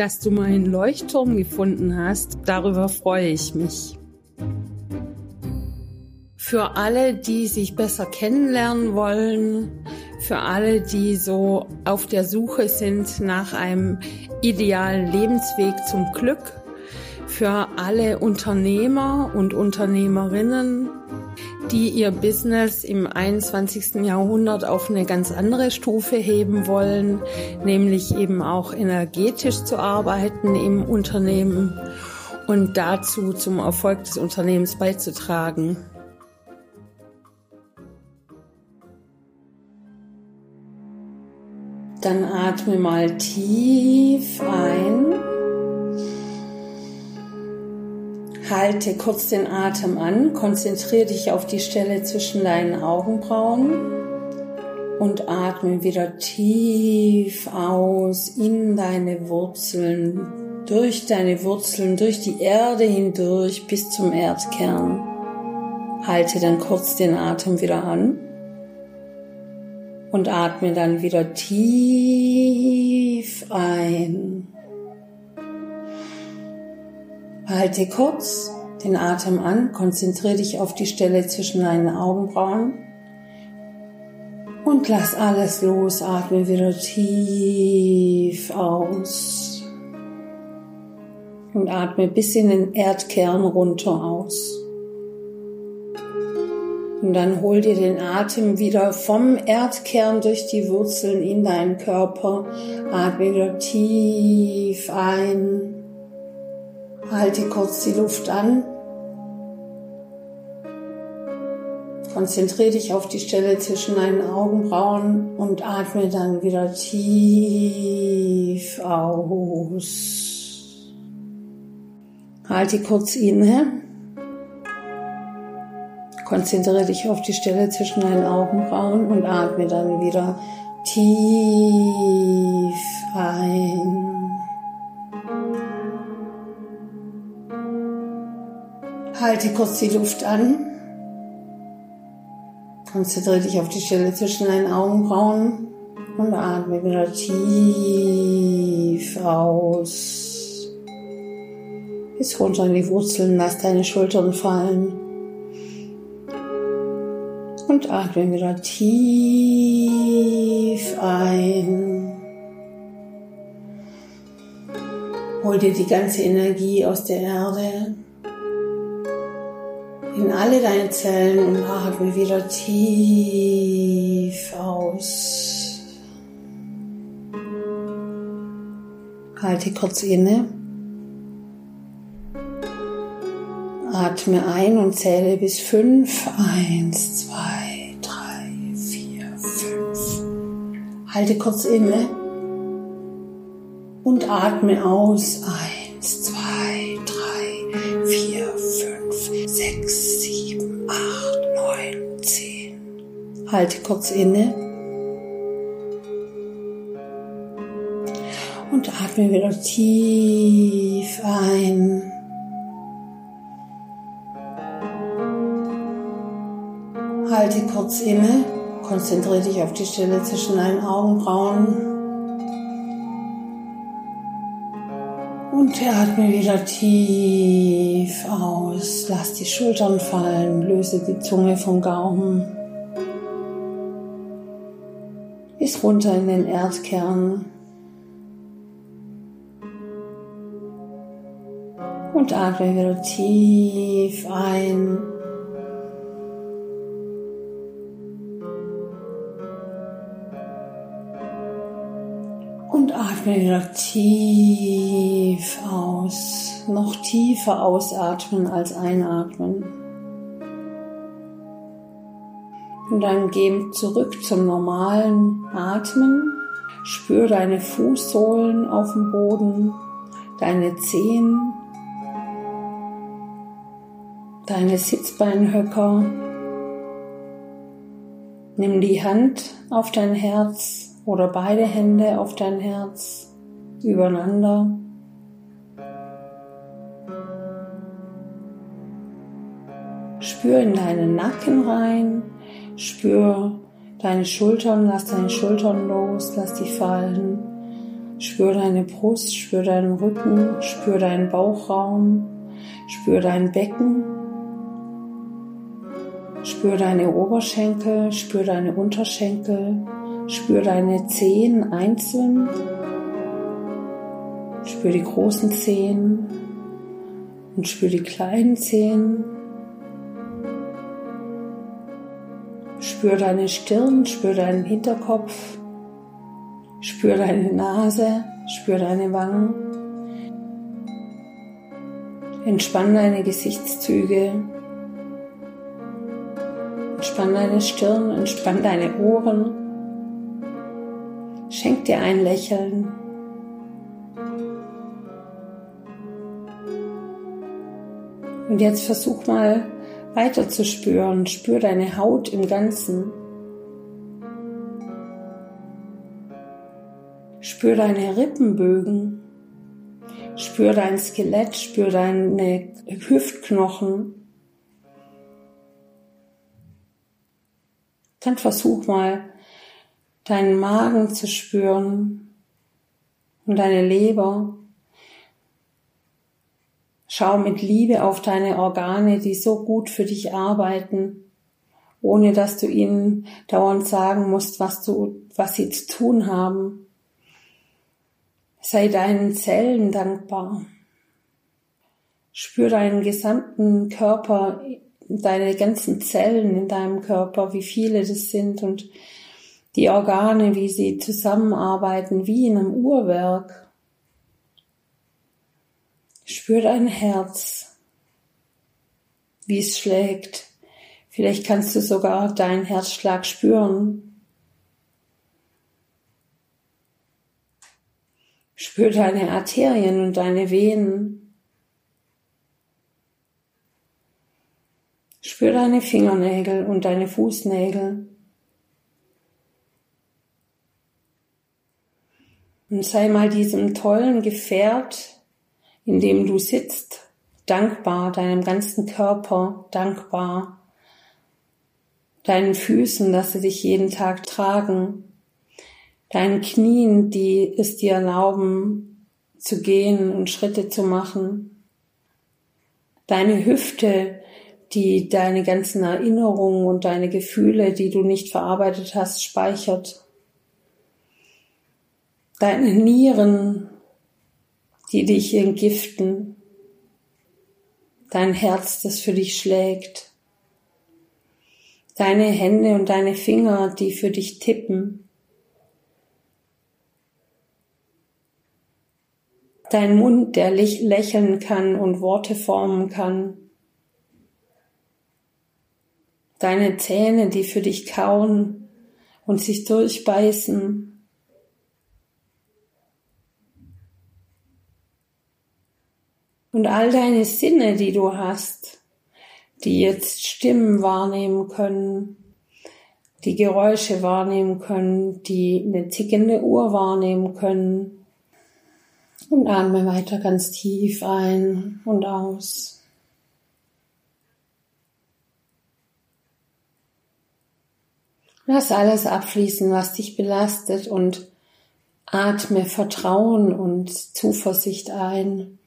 dass du meinen Leuchtturm gefunden hast. Darüber freue ich mich. Für alle, die sich besser kennenlernen wollen, für alle, die so auf der Suche sind nach einem idealen Lebensweg zum Glück, für alle Unternehmer und Unternehmerinnen, die ihr Business im 21. Jahrhundert auf eine ganz andere Stufe heben wollen, nämlich eben auch energetisch zu arbeiten im Unternehmen und dazu zum Erfolg des Unternehmens beizutragen. Dann atme mal tief ein. Halte kurz den Atem an, konzentriere dich auf die Stelle zwischen deinen Augenbrauen und atme wieder tief aus in deine Wurzeln, durch deine Wurzeln, durch die Erde hindurch bis zum Erdkern. Halte dann kurz den Atem wieder an und atme dann wieder tief ein. Halte kurz den Atem an, konzentriere dich auf die Stelle zwischen deinen Augenbrauen und lass alles los, atme wieder tief aus und atme bis in den Erdkern runter aus. Und dann hol dir den Atem wieder vom Erdkern durch die Wurzeln in deinen Körper. Atme wieder tief ein. Halte kurz die Luft an. Konzentriere dich auf die Stelle zwischen deinen Augenbrauen und atme dann wieder tief aus. Halte kurz inne. Konzentriere dich auf die Stelle zwischen deinen Augenbrauen und atme dann wieder tief ein. Halte kurz die Luft an. Konzentriere dich auf die Stelle zwischen deinen Augenbrauen und atme wieder tief aus. Bis runter in die Wurzeln, lass deine Schultern fallen und atme wieder tief ein. Hol dir die ganze Energie aus der Erde in alle deine Zellen und atme wieder tief aus. Halte kurz inne. Atme ein und zähle bis fünf. Eins, zwei, drei, vier, fünf. Halte kurz inne und atme aus. Eins, zwei, drei, vier, Halte kurz inne. Und atme wieder tief ein. Halte kurz inne, konzentriere dich auf die Stelle zwischen deinen Augenbrauen und atme wieder tief aus. Lass die Schultern fallen, löse die Zunge vom Gaumen bis runter in den Erdkern. Und atme wieder tief ein Und atme wieder tief aus. Noch tiefer ausatmen als einatmen. Und dann geh zurück zum normalen Atmen. Spür deine Fußsohlen auf dem Boden, deine Zehen, deine Sitzbeinhöcker. Nimm die Hand auf dein Herz oder beide Hände auf dein Herz übereinander. Spür in deinen Nacken rein, spür deine Schultern, lass deine Schultern los, lass die fallen. Spür deine Brust, spür deinen Rücken, spür deinen Bauchraum, spür dein Becken, spür deine Oberschenkel, spür deine Unterschenkel, spür deine Zehen einzeln, spür die großen Zehen und spür die kleinen Zehen. Spür deine Stirn, spür deinen Hinterkopf, spür deine Nase, spür deine Wangen. Entspann deine Gesichtszüge, entspann deine Stirn, entspann deine Ohren. Schenk dir ein Lächeln. Und jetzt versuch mal weiter zu spüren. Spür deine Haut im Ganzen. Spür deine Rippenbögen. Spür dein Skelett, spür deine Hüftknochen. Dann versuch mal deinen Magen zu spüren und deine Leber. Schau mit Liebe auf deine Organe, die so gut für dich arbeiten, ohne dass du ihnen dauernd sagen musst, was du, was sie zu tun haben. Sei deinen Zellen dankbar. Spür deinen gesamten Körper, deine ganzen Zellen in deinem Körper, wie viele das sind und die Organe, wie sie zusammenarbeiten, wie in einem Uhrwerk. Spür dein Herz, wie es schlägt. Vielleicht kannst du sogar deinen Herzschlag spüren. Spür deine Arterien und deine Venen. Spür deine Fingernägel und deine Fußnägel. Und sei mal diesem tollen Gefährt in dem du sitzt, dankbar, deinem ganzen Körper dankbar, deinen Füßen, dass sie dich jeden Tag tragen, deinen Knien, die es dir erlauben zu gehen und Schritte zu machen, deine Hüfte, die deine ganzen Erinnerungen und deine Gefühle, die du nicht verarbeitet hast, speichert, deine Nieren, die dich entgiften, dein Herz, das für dich schlägt, deine Hände und deine Finger, die für dich tippen, dein Mund, der lächeln kann und Worte formen kann, deine Zähne, die für dich kauen und sich durchbeißen, Und all deine Sinne, die du hast, die jetzt Stimmen wahrnehmen können, die Geräusche wahrnehmen können, die eine tickende Uhr wahrnehmen können. Und atme weiter ganz tief ein und aus. Lass alles abfließen, was dich belastet und atme Vertrauen und Zuversicht ein.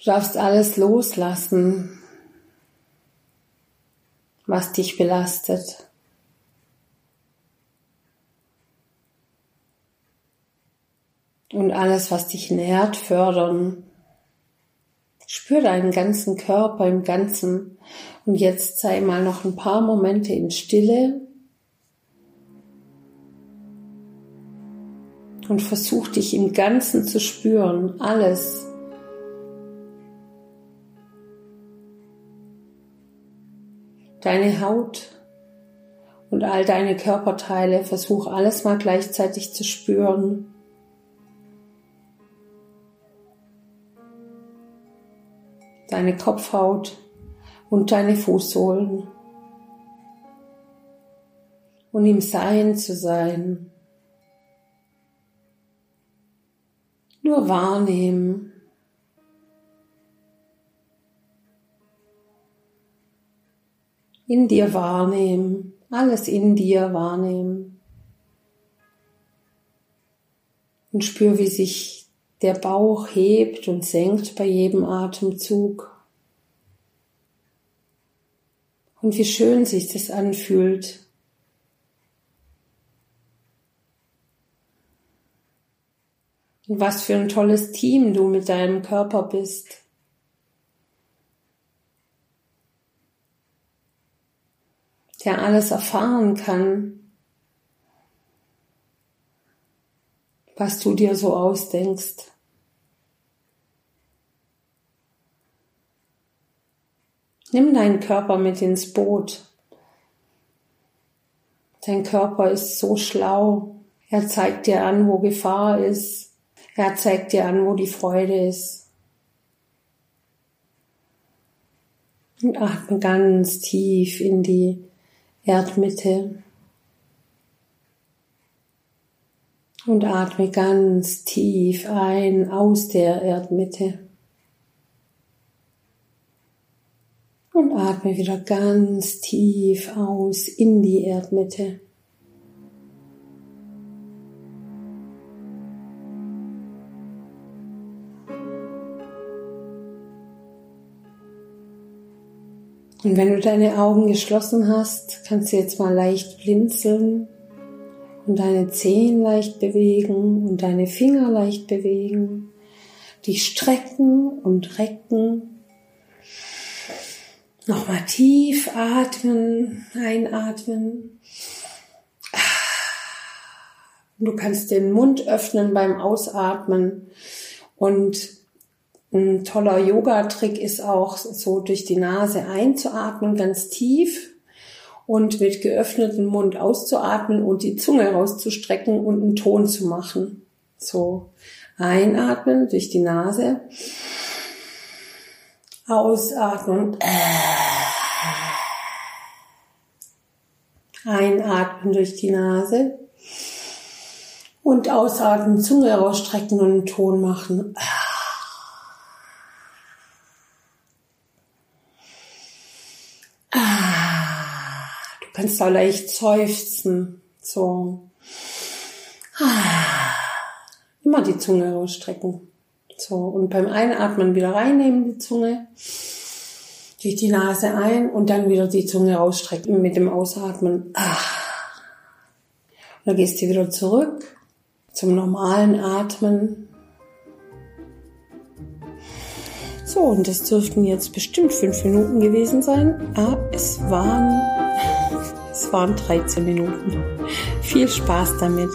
Du darfst alles loslassen, was dich belastet. Und alles, was dich nährt, fördern. Spür deinen ganzen Körper im Ganzen. Und jetzt sei mal noch ein paar Momente in Stille. Und versuch dich im Ganzen zu spüren. Alles, deine Haut und all deine Körperteile. Versuch alles mal gleichzeitig zu spüren. Deine Kopfhaut und deine Fußsohlen. Und im Sein zu sein. Nur wahrnehmen. In dir wahrnehmen, alles in dir wahrnehmen. Und spür, wie sich der Bauch hebt und senkt bei jedem Atemzug. Und wie schön sich das anfühlt. Und was für ein tolles Team du mit deinem Körper bist. Der alles erfahren kann, was du dir so ausdenkst. Nimm deinen Körper mit ins Boot. Dein Körper ist so schlau. Er zeigt dir an, wo Gefahr ist. Er zeigt dir an, wo die Freude ist. Und atme ganz tief in die Erdmitte. Und atme ganz tief ein aus der Erdmitte. Und atme wieder ganz tief aus in die Erdmitte. Und wenn du deine Augen geschlossen hast, kannst du jetzt mal leicht blinzeln und deine Zehen leicht bewegen und deine Finger leicht bewegen, dich strecken und recken. Nochmal tief atmen, einatmen. Du kannst den Mund öffnen beim Ausatmen und ein toller Yoga-Trick ist auch so durch die Nase einzuatmen, ganz tief und mit geöffnetem Mund auszuatmen und die Zunge rauszustrecken und einen Ton zu machen. So einatmen durch die Nase, ausatmen, einatmen durch die Nase und ausatmen, Zunge rausstrecken und einen Ton machen. Kannst auch leicht seufzen. So. Immer die Zunge rausstrecken. So. Und beim Einatmen wieder reinnehmen die Zunge. Durch die Nase ein und dann wieder die Zunge rausstrecken mit dem Ausatmen. Und dann gehst du wieder zurück zum normalen Atmen. So, und das dürften jetzt bestimmt fünf Minuten gewesen sein. Ah, es waren es waren 13 Minuten. Viel Spaß damit.